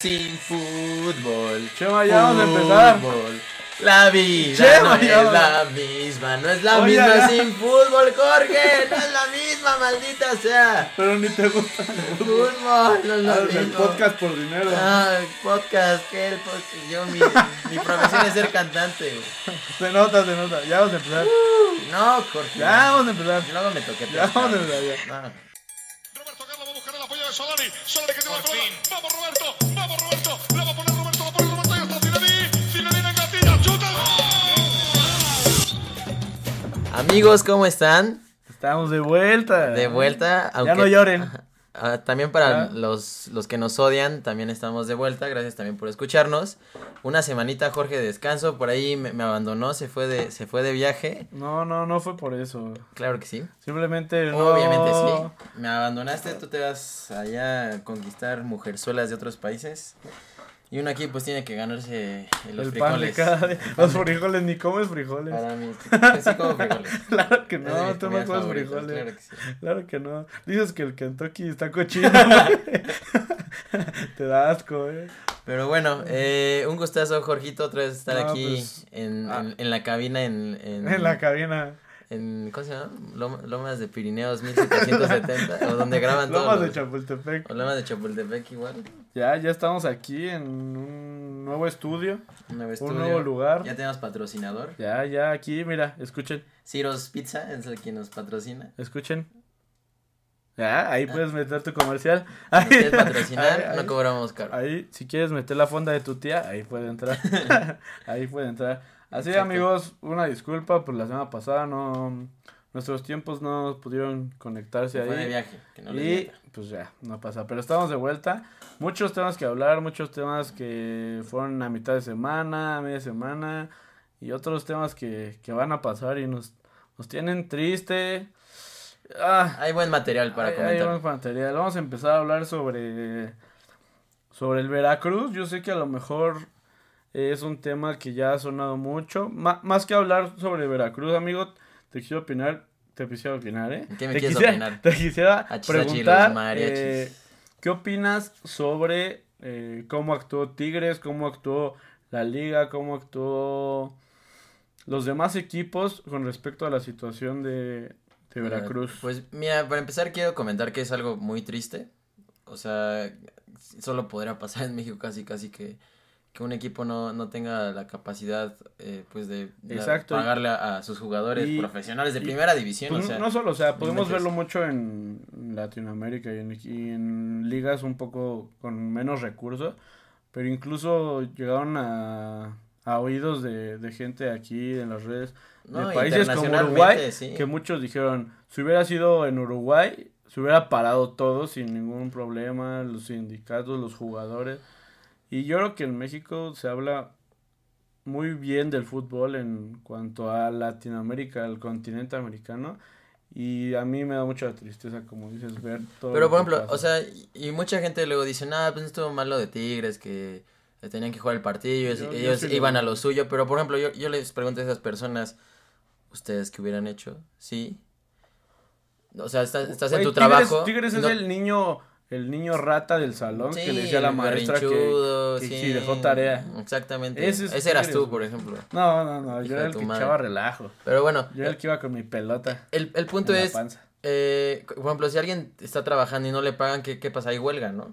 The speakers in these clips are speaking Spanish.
Sin fútbol. Chema, ya vamos a empezar. La vida Chema, no ya es la misma, no es la Oye, misma ya. sin fútbol, Jorge, no es la misma, maldita sea. Pero ni te gusta. Fútbol, no es lo el mismo. podcast por dinero. Ah, podcast, que el podcast. Yo, mi, mi profesión es ser cantante. güey. Se nota, se nota. Ya vamos a empezar. No, Jorge. Ya vamos a empezar. Luego me toqué. Ya vamos a empezar. ya. No. De Solari. Solari que tiene la pelota. Vamos Roberto, vamos Roberto. La va a poner Roberto, la pone Roberto y está Zinedine. Zinedine engatilla, chuta. Amigos, ¿cómo están? Estamos de vuelta. De vuelta. Ya no lloren. Ah, también para los, los que nos odian, también estamos de vuelta. Gracias también por escucharnos. Una semanita Jorge de descanso, por ahí me, me abandonó, se fue de se fue de viaje. No, no, no fue por eso. Claro que sí. Simplemente no. Obviamente sí. Me abandonaste, tú te vas allá a conquistar mujerzuelas de otros países. Y uno aquí pues tiene que ganarse los El pan de frijoles. cada día. Los frijoles, ni comes frijoles. Para mí, sí como frijoles. Claro que no, tú no comes frijoles. Claro que sí. Claro que no. Dices que el Kentucky está cochino. Te da asco, eh. Pero bueno, eh, un gustazo, Jorgito, otra vez estar No, aquí pues, en, ah. en, en la cabina en, en, En la cabina. En- ¿cómo se llama? Loma- Lomas de Pirineos 1770, o donde graban todos Lomas de Chapultepec. o Lomas de Chapultepec igual, Ya, ya estamos aquí en un nuevo estudio. un nuevo Un estudio. nuevo lugar. Ya tenemos patrocinador. Ya, ya, aquí, mira, escuchen, Ciro's Pizza es el que nos patrocina. escuchen. Ya, ahí puedes meter tu comercial. Si Ahí, nos quieres patrocinar, ahí, no cobramos caro. Ahí, si quieres meter la fonda de tu tía, ahí puede entrar. ahí puede entrar. Así, Exacto. amigos, una disculpa por la semana pasada, no. Nuestros tiempos no pudieron conectarse ahí. de viaje, que no le y pues ya, no pasa. Pero estamos de vuelta. Muchos temas que hablar, muchos temas que fueron a mitad de semana, a media semana. Y otros temas que, que van a pasar y nos, nos tienen triste. Ah, Hay buen material para hay- hay comentar. buen material. Vamos a empezar a hablar sobre, sobre el Veracruz. Yo sé que a lo mejor es un tema que ya ha sonado mucho. Ma- más que hablar sobre Veracruz, amigo, te quisiera opinar. Te quisiera opinar, ¿eh? ¿Qué me te quieres quisiera, opinar? Te quisiera Achis, preguntar eh, ¿qué opinas sobre eh, cómo actuó Tigres, cómo actuó la liga, cómo actuó los demás equipos con respecto a la situación de, de Veracruz? Pues mira, para empezar quiero comentar que es algo muy triste. O sea, solo podría pasar en México casi casi que, que un equipo no, no tenga la capacidad eh, pues de, pagarle a, a sus jugadores Y- profesionales de y- primera división. Pues o sea, no solo, o sea, podemos verlo mucho en Latinoamérica y en, y en ligas un poco con menos recursos, pero incluso llegaron a, a oídos de, de gente aquí en las redes No, de países como Uruguay, sí. que muchos dijeron, si hubiera sido en Uruguay, se hubiera parado todo sin ningún problema, los sindicatos, los jugadores. Y yo creo que en México se habla muy bien del fútbol en cuanto a Latinoamérica, al continente americano. Y a mí me da mucha tristeza, como dices, ver todo. Pero por ejemplo, pasa. o sea, y, mucha gente luego dice, nada, pues estuvo mal lo de Tigres, que tenían que jugar el partido, ellos, Yo- lo- iban a lo suyo, pero por ejemplo, yo, yo les pregunto a esas personas, ¿ustedes qué hubieran hecho? ¿Sí? O sea, estás, estás en tu Tigres- trabajo. Tigres es el niño, el niño rata del salón que le decía a la maestra que, que sí, sí dejó tarea. Exactamente. Ese Ese, es eras Tigres, tú, por ejemplo. No, no, no, yo era el que madre. echaba relajo. Pero bueno, Yo era el que iba con mi pelota. el, el punto en la es, panza. eh, por ejemplo, si alguien está trabajando y no le pagan, ¿qué, qué pasa? Hay huelga, ¿no?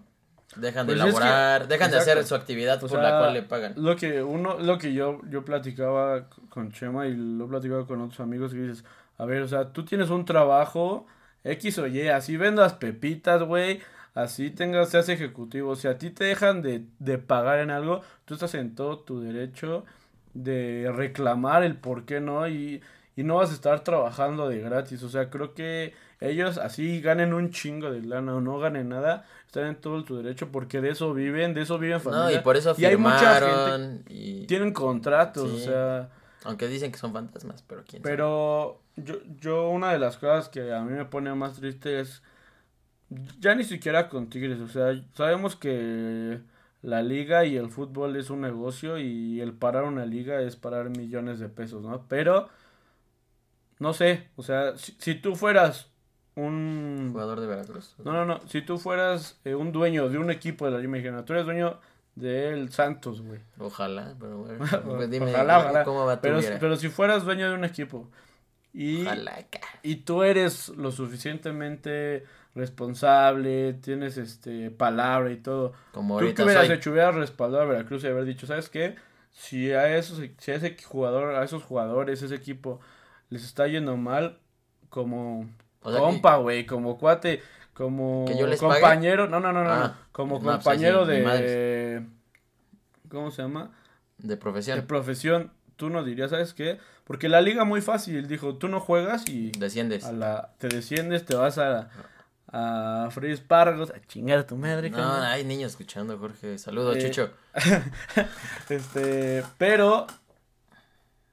Dejan de Pues es que- elaborar, dejan de hacer su actividad O por sea, la cual le pagan. Lo que uno, lo que yo, yo platicaba con Chema y lo he platicado con otros amigos que dices, a ver, o sea, tú tienes un trabajo X o Y, así vendas pepitas, güey, así tengas, seas ejecutivo, si a ti te dejan de, de pagar en algo, tú estás en todo tu derecho de reclamar el por qué no y, y no vas a estar trabajando de gratis, o sea, creo que ellos así ganen un chingo de lana o no ganen nada, están en todo tu derecho porque de eso viven, de eso viven No, familia. y por eso Y hay mucha gente. Y, tienen contratos, Sí. o sea, Aunque dicen que son fantasmas, pero quién sabe. pero yo, yo una de las cosas que a mí me pone más triste es ya ni siquiera con Tigres, o sea, sabemos que la liga y el fútbol es un negocio y el parar una liga es parar millones de pesos, ¿no? Pero, no sé, o sea, si, si tú fueras un... Jugador de Veracruz. No, no, no, si tú fueras eh, un dueño de un equipo de la Liga Mexicana, tú eres dueño del Santos, güey. Ojalá, pero bueno. pues dime, ojalá, ojalá. ¿cómo va tu pero, vida? pero si fueras dueño de un equipo y, Ojalá, y tú eres lo suficientemente responsable, tienes este palabra y todo, Como ¿tú qué hubieras soy. hecho? Hubieras respaldado a Veracruz y haber dicho, ¿sabes qué? Si a esos, si a ese jugador, a esos jugadores, ese equipo les está yendo mal, como O sea, compa, güey, como cuate, como ¿Que yo les pague? compañero, no, no, no, no, Ah, como no, pues, compañero sí, de, ¿cómo se llama? De De profesión. profesión, tú no dirías, ¿sabes qué? Porque la liga muy fácil, dijo, tú no juegas y Desciendes. a la, te desciendes, te vas a, a freír espárragos, a chingar a tu madre, No, hay niños escuchando, Jorge. Saludos, Eh, Chucho. Este, pero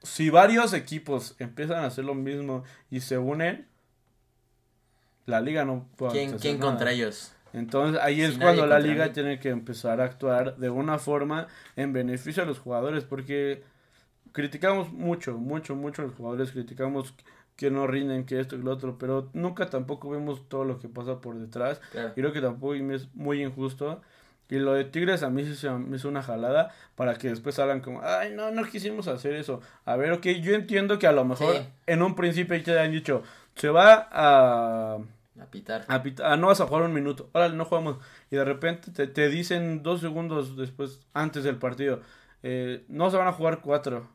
si varios equipos empiezan a hacer lo mismo y se unen, la liga no puede ¿Quién, quién contra ellos? Entonces ahí es Si cuando la liga tiene que empezar a actuar de una forma en beneficio a los jugadores, porque criticamos mucho, mucho, mucho a los jugadores, criticamos que no rinden, que esto y lo otro, pero nunca tampoco vemos todo lo que pasa por detrás. Claro. Y creo que tampoco es muy injusto. Y lo de Tigres a mí sí se me hizo una jalada para que después salgan como, ay, no, no quisimos hacer eso. A ver, ok, yo entiendo que a lo mejor Sí. en un principio te han dicho, se va a, A pitar. a, ah, no vas a jugar un minuto, órale, no jugamos. Y de repente te, te dicen dos segundos después, antes del partido, eh, no se van a jugar cuatro.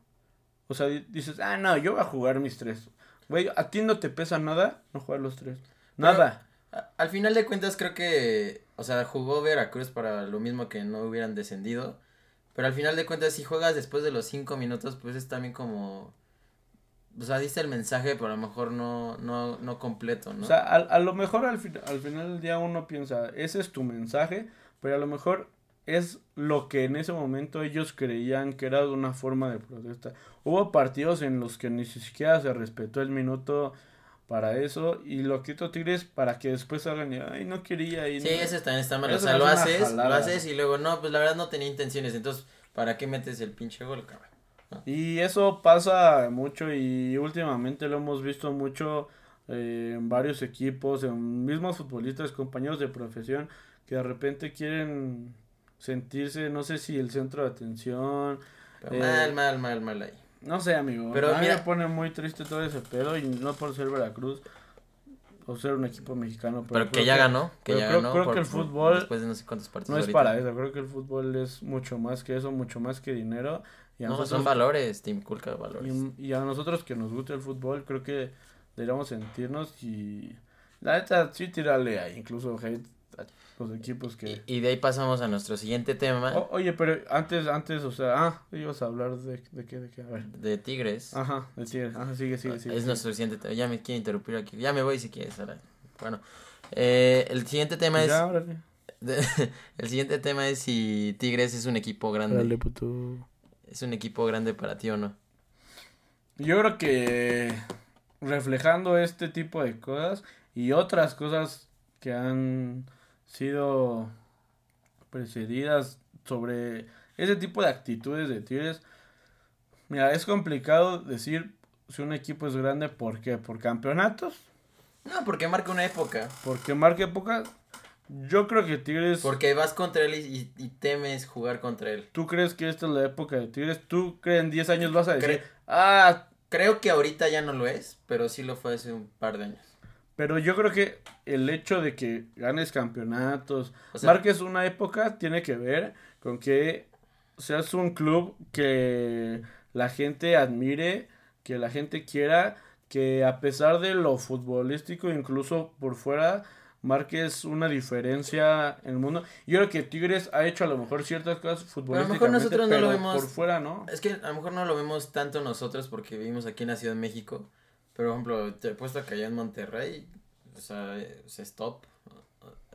O sea, di- dices, ah, no, yo voy a jugar mis tres. Güey, a ti no te pesa nada no jugar los tres. Nada. A- Al final de cuentas creo que, o sea, jugó Veracruz para lo mismo que no hubieran descendido. Pero al final de cuentas si juegas después de los cinco minutos, pues es también como, o sea, dice el mensaje, pero a lo mejor no, no, no completo, ¿no? O sea, a, a lo mejor al, fin- al final del día uno piensa, ese es tu mensaje, pero a lo mejor es lo que en ese momento ellos creían que era una forma de protesta. Hubo partidos en los que ni siquiera se respetó el minuto para eso y lo quito Tigres para que después salgan y, ay, no quería y sí, no". ese también está mal, o sea, lo haces, lo haces y luego, no, pues la verdad no tenía intenciones, entonces, ¿para qué metes el pinche gol, cabrón? Y eso pasa mucho y últimamente lo hemos visto mucho eh, en varios equipos, en mismos futbolistas, compañeros de profesión, que de repente quieren sentirse, no sé si el centro de atención, Eh, mal, mal, mal, mal ahí. no sé amigo, Pero a mí me pone muy triste todo ese pedo y no por ser Veracruz o ser un equipo mexicano, pero, Pero que ya ganó, que ya creo- ganó. creo por- que el fútbol Después de no sé cuántos partidos no es ahorita. para eso, creo que el fútbol es mucho más que eso, mucho más que dinero y No, nosotros son valores, Team Kulka, valores. Y, y a nosotros que nos gusta el fútbol, creo que deberíamos sentirnos y la neta sí tirarle a incluso hate los equipos que... Y, y de ahí pasamos a nuestro siguiente tema O- oye, pero antes, antes, o sea, ah, ibas a hablar de, de qué, de qué, a ver. de Tigres. Ajá, de Tigres, ajá, sigue, sigue, sigue. es sigue. nuestro siguiente tema. Ya me quiero interrumpir aquí. Ya me voy si quieres. ahora. Bueno, eh, el siguiente tema Ya, es... órale, el siguiente tema es si Tigres es un equipo grande. órale, puto. Es un equipo grande para ti o no. Yo creo que reflejando este tipo de cosas y otras cosas que han sido precedidas sobre ese tipo de actitudes de Tigres, mira, es complicado decir si un equipo es grande, ¿por qué? ¿Por campeonatos? No, porque marca una época. ¿Porque marca época? Yo creo que Tigres... Porque vas contra él y, y temes jugar contra él. ¿Tú crees que esta es la época de Tigres? ¿Tú crees en 10 años vas a decir, Cre- ah, Creo que ahorita ya no lo es, pero sí lo fue hace un par de años. Pero yo creo que el hecho de que ganes campeonatos, O sea- marques una época, tiene que ver con que seas un club que la gente admire, que la gente quiera, que a pesar de lo futbolístico, incluso por fuera, marques una diferencia en el mundo. Yo creo que Tigres ha hecho a lo mejor ciertas cosas futbolísticamente, nosotros no lo pero vemos- por fuera, ¿no? Es que a lo mejor no lo vemos tanto nosotros porque vivimos aquí en la Ciudad de México. Pero, por ejemplo, te he puesto que allá en Monterrey, o sea, es stop.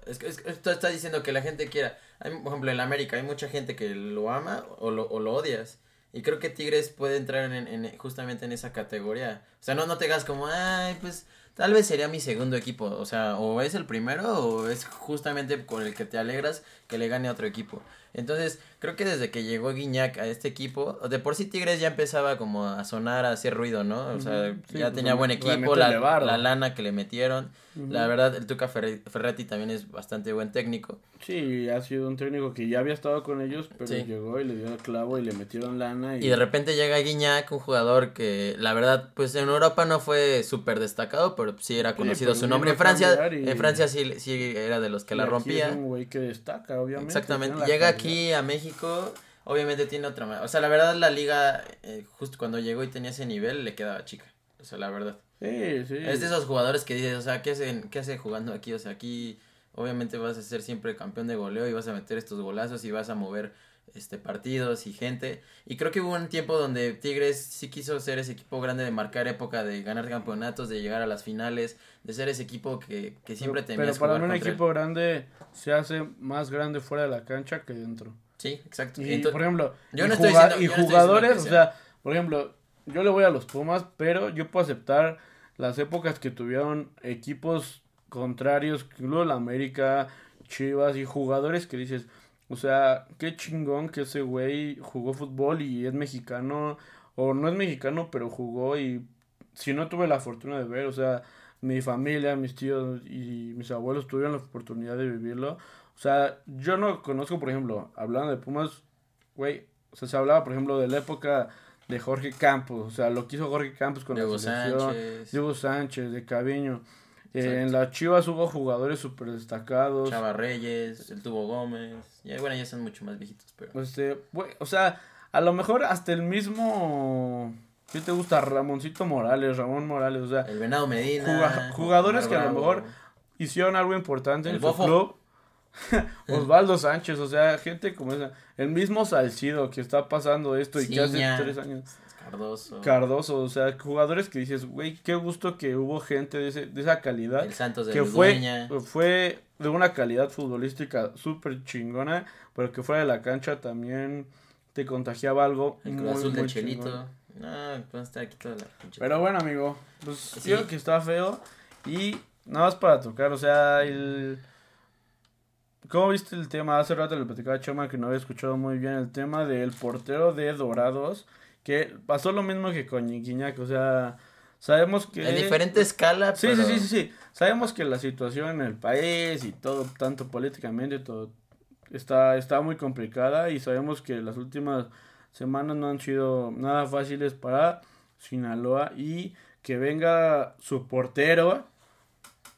Es que, es esto está diciendo que la gente quiera. Hay, por ejemplo, en América hay mucha gente que lo ama o lo, o lo odias. Y creo que Tigres puede entrar en, en- justamente en esa categoría. O sea, no, no te hagas como, ay, pues tal vez sería mi segundo equipo. O sea, o es el primero o es justamente con el que te alegras que le gane a otro equipo. Entonces, creo que desde que llegó Guiñac a este equipo, de por sí Tigres ya empezaba como a sonar, a hacer ruido, ¿no? O sea. Sí, ya pues, tenía buen equipo, la, la lana que le metieron. Ujú. La verdad, el Tuca Ferre- Ferretti también es bastante buen técnico. Sí, ha sido un técnico que ya había estado con ellos, pero Sí. llegó y le dio el clavo y le metieron lana. Y, Y de repente llega Guiñac, un jugador que la verdad, pues en Europa no fue súper destacado, pero sí era Sí, conocido pero su nombre. En Francia, y- en Francia sí, sí era de los que y la aquí rompía. Es un güey que destaca, obviamente. Exactamente. Llega calidad. Aquí a México, obviamente tiene otra. ma- O sea, la verdad, la liga, eh, justo cuando llegó y tenía ese nivel, le quedaba chica. O sea, la verdad. Sí, sí. Es de esos jugadores que dices, o sea, ¿qué hacen, ¿qué hace jugando aquí? O sea, aquí obviamente vas a ser siempre campeón de goleo y vas a meter estos golazos y vas a mover este partidos y gente. Y creo que hubo un tiempo donde Tigres sí quiso ser ese equipo grande de marcar época, de ganar campeonatos, de llegar a las finales, de ser ese equipo que, que siempre pero, temías pero para mí un él. equipo grande se hace más grande fuera de la cancha que dentro. Sí, exacto. Y, por ejemplo, yo y, no estoy diciendo- y yo no estoy jugadores, o sea, por ejemplo, yo le voy a los Pumas, pero yo puedo aceptar las épocas que tuvieron equipos contrarios, incluso la América, Chivas y jugadores que dices, o sea, qué chingón que ese güey jugó fútbol y es mexicano, o no es mexicano, pero jugó y si no tuve la fortuna de ver, o sea, mi familia, mis tíos y mis abuelos tuvieron la oportunidad de vivirlo. O sea, yo no conozco, por ejemplo, hablando de Pumas, güey, o sea, se hablaba, por ejemplo, de la época de Jorge Campos, o sea, lo que hizo Jorge Campos con Diego la selección, Sánchez, Diego Sánchez, de Caviño. Eh, en las Chivas hubo jugadores súper destacados. Chava Reyes, el Tubo Gómez. Ya, bueno, ya son mucho más viejitos, pero. Este, o sea, a lo mejor hasta el mismo, ¿qué te gusta? Ramoncito Morales, Ramón Morales, o sea, El Venado Medina. Juga- jugadores que a lo mejor hicieron algo importante El en su Bofo. club. Osvaldo Sánchez, o sea, gente como esa. El mismo Salcido que está pasando esto y que hace tres años. Cardoso. Cardoso, o sea, jugadores que dices, güey, qué gusto que hubo gente de, ese, de esa calidad. el Santos de que fue, Ludueña. fue de una calidad futbolística súper chingona, pero que fuera de la cancha también te contagiaba algo El muy, Azul muy del Chelito. chingón. No, pueden estar aquí toda la pinche- Pero bueno, amigo, pues Sí. creo que está feo y nada más para tocar, o sea, el... ¿Cómo viste el tema? Hace rato le platicaba a Chema que no había escuchado muy bien el tema del portero de Dorados, que pasó lo mismo que con Guiñac, o sea, sabemos que... En diferente escala, Sí, pero... sí, sí, sí, sí. Sabemos que la situación en el país y todo, tanto políticamente, todo está, está muy complicada y sabemos que las últimas semanas no han sido nada fáciles para Sinaloa y que venga su portero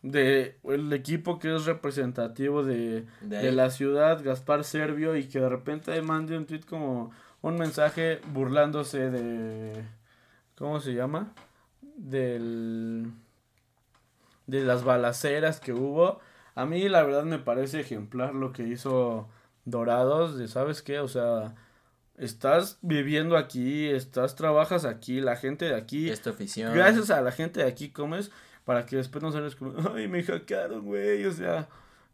de el equipo que es representativo de, De de la ciudad, Gaspar Servio, y que de repente mande un tweet como un mensaje burlándose de ¿cómo se llama? del de las balaceras que hubo. A mí la verdad me parece ejemplar lo que hizo Dorados, de sabes qué, o sea, estás viviendo aquí, estás trabajas aquí, la gente de aquí, Es tu afición. gracias a la gente de aquí comes para que después no salgas como, ay, me hackearon, güey, o sea,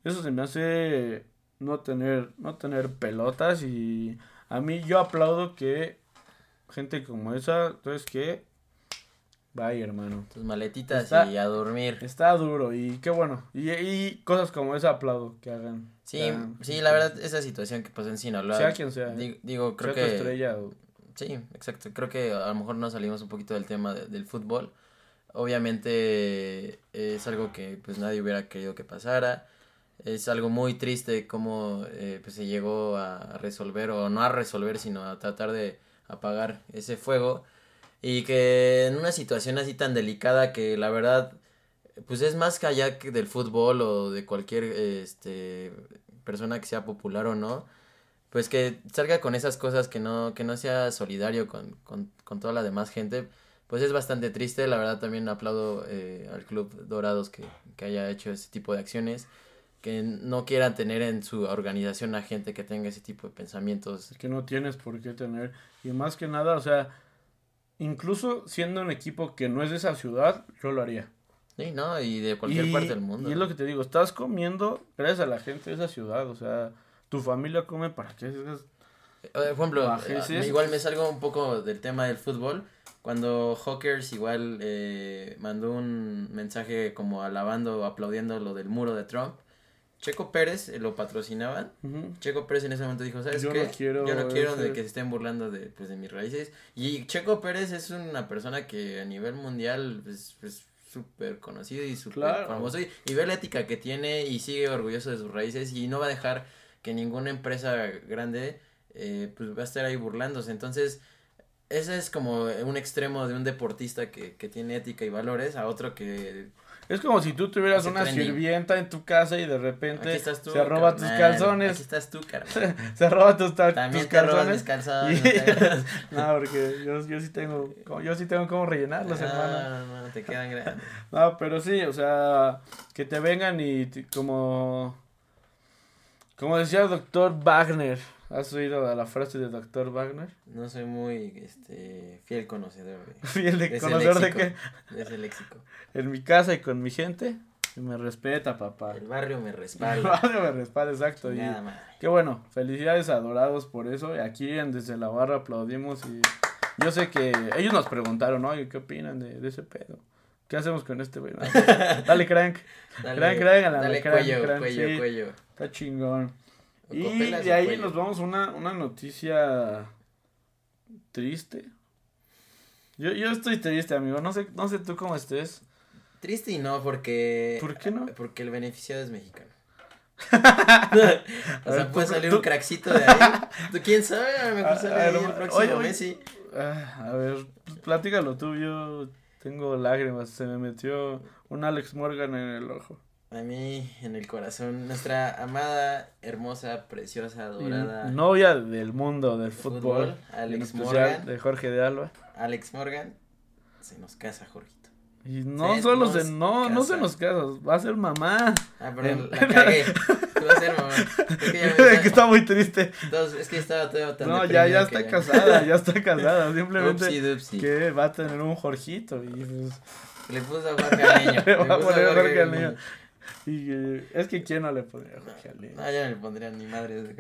eso se me hace no tener no tener pelotas y a mí yo aplaudo que gente como esa, entonces que Bye, hermano. Tus maletitas Está- y a dormir. Está duro y qué bueno. Y, y cosas como esa aplaudo que hagan. Sí, Que hagan. sí, la verdad, esa situación que pasó en Sinaloa. Sea quien sea. di- Digo, creo Sea tu que... estrella o- Sí, exacto. Creo que a lo mejor nos salimos un poquito del tema de- del fútbol. Obviamente eh, es algo que pues nadie hubiera querido que pasara. Es algo muy triste cómo eh, pues, se llegó a resolver o no a resolver, sino a tratar de apagar ese fuego. Y que en una situación así tan delicada que la verdad pues es más que allá del fútbol o de cualquier este persona que sea popular o no pues que salga con esas cosas que no que no sea solidario con, con, con toda la demás gente pues es bastante triste la verdad también aplaudo eh, al club Dorados que, que haya hecho ese tipo de acciones que no quieran tener en su organización a gente que tenga ese tipo de pensamientos que no tienes por qué tener. Y más que nada, o sea, incluso siendo un equipo que no es de esa ciudad, yo lo haría. sí no y de cualquier y, parte del mundo Y es lo que te digo, estás comiendo gracias a la gente de esa ciudad, o sea, tu familia come para que hagas- Eh, Por ejemplo, igual me salgo un poco del tema del fútbol, cuando Hawkers igual eh, mandó un mensaje como alabando o aplaudiendo lo del muro de Trump, Checo Pérez eh, lo patrocinaban. Checo Pérez en ese momento dijo, ¿sabes Yo qué? no quiero Yo no quiero de que se estén burlando de, pues, de mis raíces. Y Checo Pérez es una persona que a nivel mundial pues, es súper conocido y súper Claro. famoso. Y, y ve la ética que tiene y sigue orgulloso de sus raíces y no va a dejar que ninguna empresa grande eh, pues va a estar ahí burlándose. Entonces, ese es como un extremo de un deportista que, que tiene ética y valores a otro que Es como si tú tuvieras una sirvienta en tu casa y de repente tú. se roba tus calzones. Aquí estás tú, carnal. se roba tus, ta- También tus te robas mis calzones. calzones. no no, porque yo, yo sí tengo, yo sí tengo cómo rellenarlos, hermano. No, no, no, te quedan grandes. No, pero sí, o sea, que te vengan y como, como decía el doctor Wagner, ¿has oído la frase de doctor Wagner? No soy muy este fiel conocedor de, Fiel de de ese conocedor de que de ese léxico. en mi casa y con mi gente me respeta, papá. El barrio me El respalda. barrio me respalda, exacto. y- Nada más. Qué bueno, felicidades adorados por eso. Y aquí en Desde la Barra aplaudimos y yo sé que ellos nos preguntaron, oye, ¿qué opinan de, de ese pedo? ¿Qué hacemos con este güey? No, Dale, crank. Dale, Crank, crank, a la dale crank, cuello, crank, cuello, sí. cuello. Está chingón. Y de ahí nos vamos a una, una noticia triste. Yo, yo estoy triste, amigo. No sé, no sé tú cómo estés. Triste y no, porque. ¿Por qué no? Porque el beneficiado es mexicano. o sea, puede salir tú- un crackcito de ahí. ¿Tú quién sabe? A lo mejor sale el próximo oye, oye. Messi. Ah, a ver, platícalo tú. Yo tengo lágrimas. Se me metió un Alex Morgan en el ojo. A mí, en el corazón, nuestra amada, hermosa, preciosa, dorada. Novia del mundo del Fútbol, fútbol. Alex Morgan. de Jorge de Alba. Alex Morgan. Se nos casa, Jorgito. Y no Se solo se, no, no se nos casa, va a ser mamá. Ah, perdón, la cagué. ¿Qué va a ser, mamá? Es que ya me que está- muy triste. Entonces, es que estaba todo tan No, ya, ya está casada, ya está casada. Simplemente Upsi dupsi. que va a tener un Jorgito. Y pues, Le puso a Jorge al niño. Le va a Jorge al niño. Y es que quién no le pondría niño. No, ya no le pondría ni madre.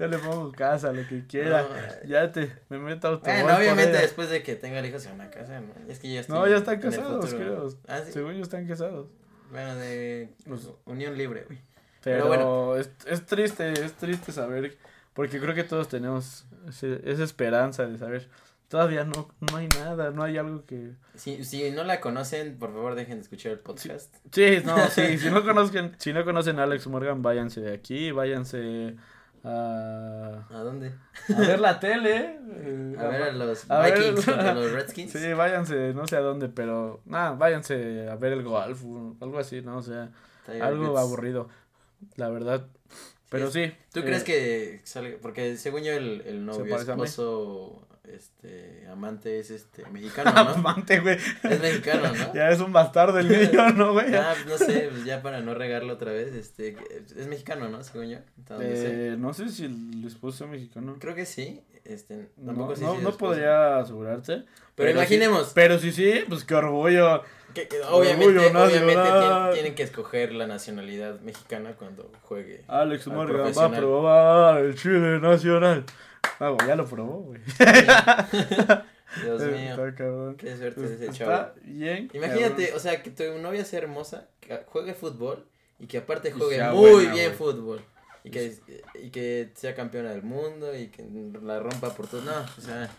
Yo le pongo casa, lo que quiera. No. Ya te, me meto a Bueno, por obviamente ella. después de que tenga el hijo se van a casar, ¿no? Es que ya están No, ya están casados, creo. Ah, sí. Según yo están casados. Bueno, de Pues- unión libre, güey. Pero, Pero es, es triste, es triste saber, porque creo que todos tenemos esa esperanza de saber, todavía no, no hay nada, no hay algo que... Si, si no la conocen, por favor dejen de escuchar el podcast. Sí, no, sí, si no conocen, si no conocen a Alex Morgan, váyanse de aquí, váyanse a, ¿A dónde? a ver la tele. eh, A ver a los a ver- Vikings contra los Redskins. Sí, váyanse, no sé a dónde, pero nada, váyanse a ver el golf, algo así, ¿no? O sea, Tiger algo Woods. aburrido, la verdad. Pero sí. ¿Tú eh, crees que salga? Porque según yo el, el novio, esposo, este, amante es este, mexicano, ¿no? Amante, güey. es mexicano, ¿no? Ya es un bastardo el niño, ¿no, güey? Ah, no sé, pues ya para no regarlo otra vez, este, es mexicano, ¿no? Según yo. sé. Eh, no sé si el esposo es mexicano. Creo que sí, este, No, tampoco sé no, si es no esposo. podría asegurarte. Pero, imaginemos, pero si sí, pues qué orgullo. que, que obviamente, Orgullo obviamente tienen que escoger la nacionalidad mexicana cuando juegue. Alex Al Morgan va a probar el chile nacional. Ah, güey, ya lo probó, güey. Dios Eh, mío, Está cabrón. qué suerte de ese Está chavo. bien. Imagínate, cabrón. o sea, que tu novia sea hermosa, que juegue fútbol y que aparte juegue muy buena, bien güey. fútbol. Y que, y que sea campeona del mundo y que la rompa por todo. No, o sea,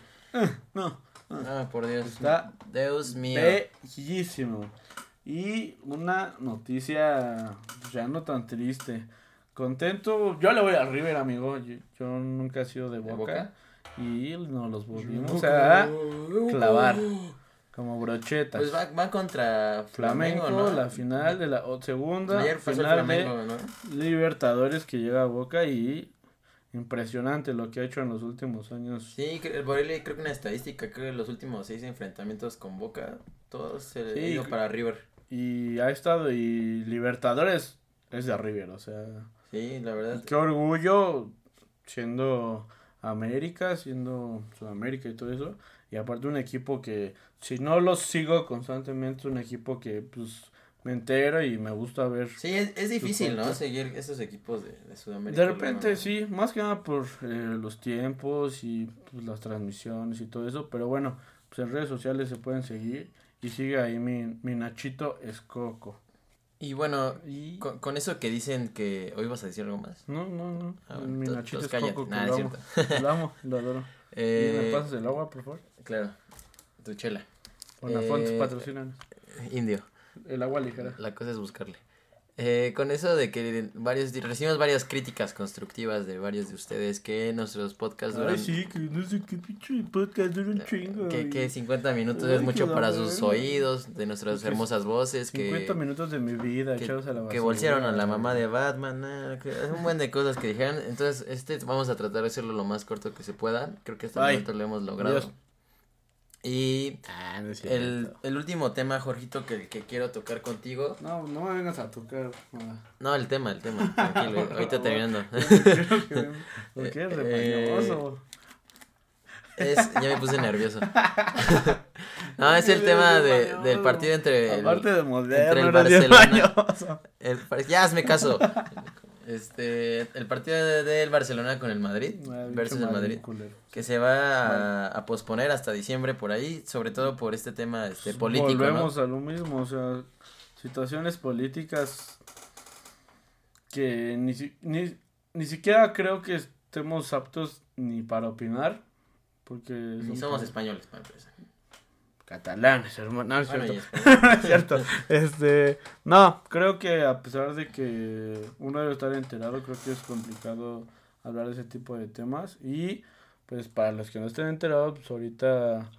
No, no, por Dios. Está Dios mío. bellísimo. Y una noticia ya no tan triste. Contento, yo le voy a River, amigo. Yo, yo nunca he sido de ¿De Boca. Boca? Y nos los volvimos a clavar. como brochetas. Pues va, va contra Flamengo, Flamengo, ¿no? la final de la o- segunda Ayer el final de Flamengo, ¿no? Libertadores que llega a Boca y impresionante lo que ha hecho en los últimos años. Sí, ahí leí, creo que una estadística, creo que los últimos seis enfrentamientos con Boca, todos se le Sí, ha ido para River. Y ha estado y Libertadores es de River, o sea, Sí, la verdad. qué orgullo siendo América, siendo Sudamérica y todo eso. Y aparte un equipo que, si no los sigo constantemente, un equipo que pues me entero y me gusta ver. Sí, es, es difícil, ¿no? Seguir esos equipos de, de Sudamérica. De repente sí, más que nada por eh, los tiempos y pues, las transmisiones y todo eso, pero bueno, pues en redes sociales se pueden seguir y sigue ahí mi, mi Nachito Escoco. Y bueno, Y... con, con eso que dicen que... ¿Hoy vas a decir algo más? No, no, no, Ah, bueno, mi Nachito que cállate. Nah, lo es amo, lo amo, lo adoro. ¿Y Eh, ¿Me pasas el agua, por favor? Claro, tu chela. Bonafontes eh, patrocinan. Indio. El agua ligera. La cosa es buscarle. Eh, con eso de que varios recibimos varias críticas constructivas de varios de ustedes que nuestros podcasts duran Ay, sí, que no sé qué pinche podcast dura un chingo. que, que 50 minutos Ay, es mucho para sus verga. oídos, de nuestras Que hermosas voces, que, 50 minutos de mi vida que, echados a la basura. que bolsearon a la mamá de Batman, que es un buen de cosas que dijeron. Entonces, este vamos a tratar de hacerlo lo más corto que se pueda. Creo que hasta el momento lo hemos logrado. Dios. Y Ah, no es el, el último tema, Jorgito, que, que quiero tocar contigo. No, no me vengas a tocar. nada. No, el tema, el tema. Tranquilo, ahorita terminando. Quiero que- ¿Por qué? Eh, Repañoso. Es, ya me puse nervioso. no, es el tema de, del partido entre el, Aparte de entre moderno, el Barcelona. el ya hazme caso. Este, el partido de- del Barcelona con el Madrid Ah, versus el Madrid culero. que se va a, a posponer hasta diciembre por ahí, sobre todo por este tema este político, Volvemos ¿no? a lo mismo, o sea, situaciones políticas que ni, ni, ni siquiera creo que estemos aptos ni para opinar, porque Ni somos como españoles para empezar. Catalanes, hermano. No, es Bueno, cierto. es cierto. Este, no, creo que a pesar de que uno debe estar enterado, creo que es complicado hablar de ese tipo de temas. Y pues para los que no estén enterados, pues ahorita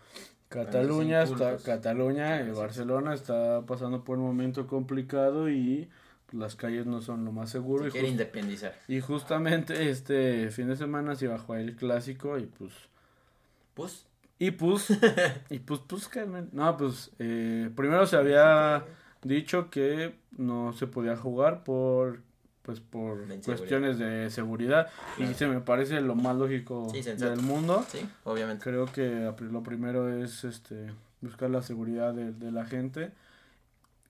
Cataluña está. Cataluña, y. Barcelona está pasando por un momento complicado y pues, las calles no son lo más seguro. Se y quiere independizar. y justamente este fin de semana se jugar el clásico y pues Pues, y pues, y pues, pues, Carmen. No, pues, eh, primero se había dicho que no se podía jugar por, pues, por cuestiones de seguridad. Claro. Y se me parece lo más lógico Sí, del mundo. sí, obviamente. Creo que lo primero es, este, buscar la seguridad de, de la gente.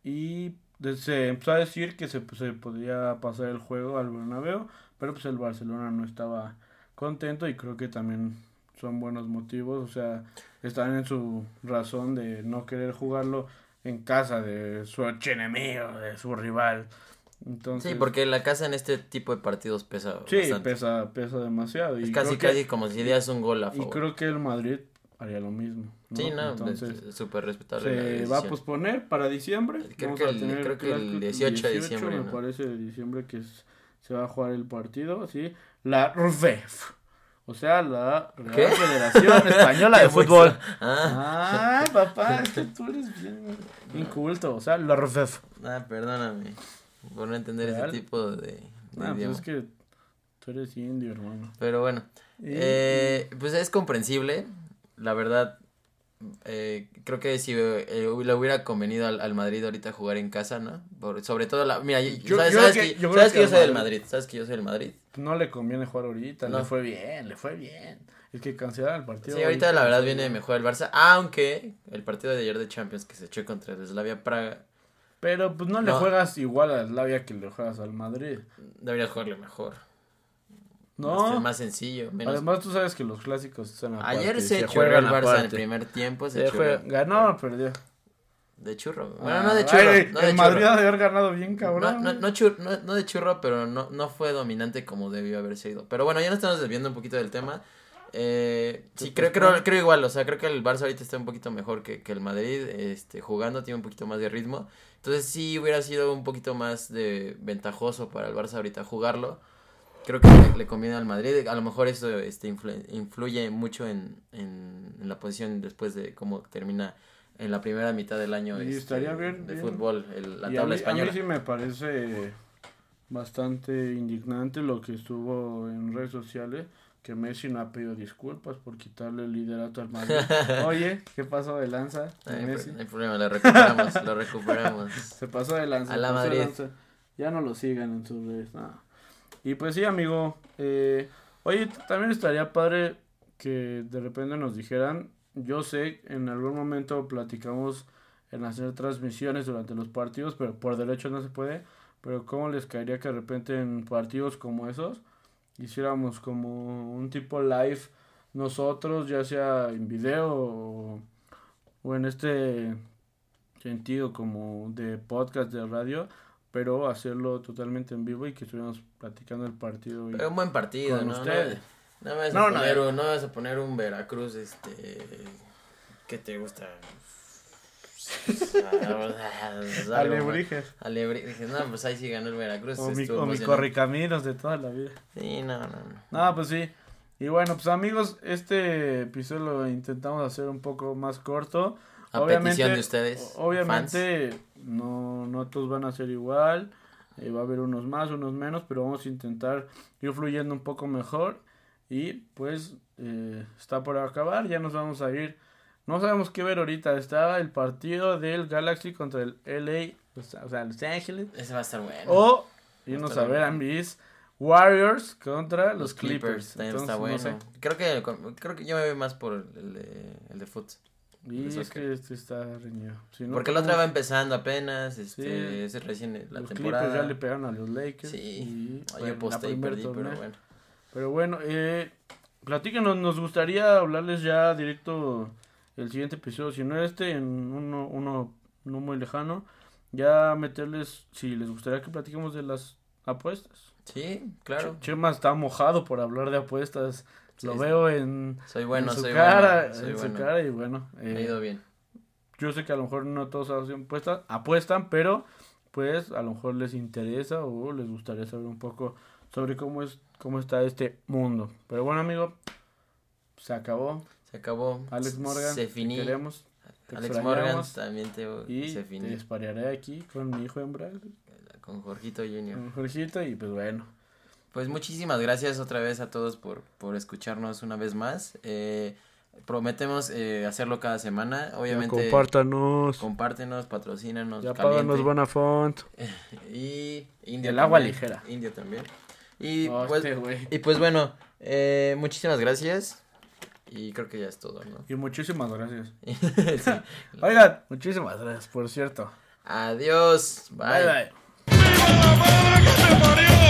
Y se empezó a decir que se, se podía pasar el juego al Bernabéu, pero pues el Barcelona no estaba contento y creo que también son buenos motivos, o sea, están en su razón de no querer jugarlo en casa de su archienemigo, de su rival. Entonces, Sí, porque la casa en este tipo de partidos pesa sí, bastante. pesa, pesa demasiado. Es y casi, creo que- casi como si dieras un gol a Y favor. creo que el Madrid haría lo mismo. ¿no? Sí, no, Entonces, es súper respetable la se va a posponer para diciembre. Creo Vamos que a el- creo que el clásico 18 de diciembre, me ¿no? parece de diciembre que es- se va a jugar el partido, sí. La RFEF. O sea, la Real ¿Qué? Federación Española de ¿Qué fue Fútbol. Ah, Ay, papá, es que tú eres bien inculto. O sea, la RFEF. ah, perdóname por no entender ¿Real? ese tipo de, de Ah, pues es que tú eres indio, hermano. Pero bueno, eh, pues es comprensible. La verdad, eh, creo que si eh, le hubiera convenido al, al Madrid ahorita jugar en casa, ¿no? Por- sobre todo, la, mira, Yo- sabes, yo sabes que, que- yo sabes que que yo al soy del Madrid- sabes que yo soy del Madrid. No le conviene jugar ahorita, No. le fue bien, le fue bien. Es que cancelar el partido. Sí, ahorita la verdad viene mejor el Barça, aunque el partido de ayer de Champions que se echó contra el Slavia Praga Pero pues no le juegas igual a Slavia que le juegas al Madrid. debería jugarle mejor. No. Más, más sencillo, menos. Además tú sabes que los clásicos están aparte. Ayer se, churró juegan el Barça en el primer tiempo, se, Se juega- ganó o perdió. De churro. Ah, Bueno, no de churro. ay, no de el churro. Madrid ha de haber ganado bien, No, cabrón. no, no, chur- no, no de churro, pero no, no fue dominante como debió haber sido. Pero bueno, ya nos estamos desviando un poquito del tema. Eh, sí, creo, creo, creo igual, o sea, creo que el Barça ahorita está un poquito mejor que, que el Madrid, este, jugando, tiene un poquito más de ritmo. Entonces sí hubiera sido un poquito más de ventajoso para el Barça ahorita jugarlo. Creo que le, le conviene al Madrid. A lo mejor eso este, influ- influye mucho en, en, en la posición después de cómo termina en la primera mitad del año Y este, estaría bien, de bien. fútbol, el- la Y a tabla mí, a española. mí sí me parece bastante indignante lo que estuvo en redes sociales. Que Messi no ha pedido disculpas por quitarle el liderato al Madrid. Oye, ¿qué pasó de lanza? No hay, Messi? no hay problema, lo recuperamos, lo recuperamos. Se pasó de lanza. A la Madrid. lanza. Ya no lo sigan en sus redes. no. Y pues sí, amigo. eh, oye, también estaría padre que de repente nos dijeran. Yo sé, en algún momento platicamos en hacer transmisiones durante los partidos, pero por derecho no se puede. Pero ¿cómo les caería que de repente en partidos como esos hiciéramos como un tipo live nosotros, ya sea en video o en este sentido como de podcast de radio, pero hacerlo totalmente en vivo y que estuviéramos platicando el partido. Pero un buen partido, Con ¿no? ustedes. No, no vas a No, no, poner, un- no vas a poner un Veracruz, este... ¿Qué te gusta? Alebrijes. Alebrijes. No, pues ahí sí ganó el Veracruz. O mi, o mi correcaminos de toda la vida. Sí, no, no, no. No, pues sí. Y bueno, pues amigos, este episodio lo intentamos hacer un poco más corto. A petición de ustedes, Obviamente, no, no todos van a ser igual. eh, va a haber unos más, unos menos, pero vamos a intentar ir fluyendo un poco mejor. Y pues eh, está por acabar, ya nos vamos a ir. No sabemos qué ver ahorita. Está el partido del Galaxy contra el LA, o sea, o sea, Los Ángeles. Ese va a estar bueno. O irnos a ver a mis Warriors contra los, los Clippers. Clippers. También está bueno. Entonces, no sé. Creo que creo que yo me voy más por el de, el de foot. Y Eso es que este está reñido. Si no Porque la otra va empezando apenas, este, Sí. es recién la los temporada. Clippers ya le pegaron a los Lakers. Sí, y, yo la posté y perdí, torneo. pero bueno. Pero bueno, eh, platíquenos, nos gustaría hablarles ya directo el siguiente episodio, si no este, en uno, uno no muy lejano, ya meterles, si les gustaría que platiquemos de las apuestas. Sí, claro. Ch- Chema está mojado por hablar de apuestas, Sí, lo veo en, Soy bueno, en su soy cara, bueno. Soy en su cara y bueno, Me ha eh, ido bien. yo sé que a lo mejor no todos hacen apuestas, apuestan, pero pues a lo mejor les interesa o les gustaría saber un poco sobre cómo es cómo está este mundo. Pero bueno, amigo, se acabó. Se acabó. Alex Morgan, Se te finí. queremos. te Alex Morgan también te y se te finí. dispararé aquí con mi hijo hembra, Con Jorgito Junior. con Jorgito y pues bueno. Pues muchísimas gracias otra vez a todos por, por escucharnos una vez más. Eh, prometemos eh, hacerlo cada semana. Obviamente, Ya compártanos. compártenos, patrocínanos. Ya páganos buena font. Y Indio El agua también. ligera. Indio también. Y, Oh, pues, este y pues bueno, eh, muchísimas gracias. Y creo que ya es todo, ¿no? Y muchísimas gracias. Sí. Oigan, muchísimas gracias, por cierto. Adiós. bye. bye. ¡Viva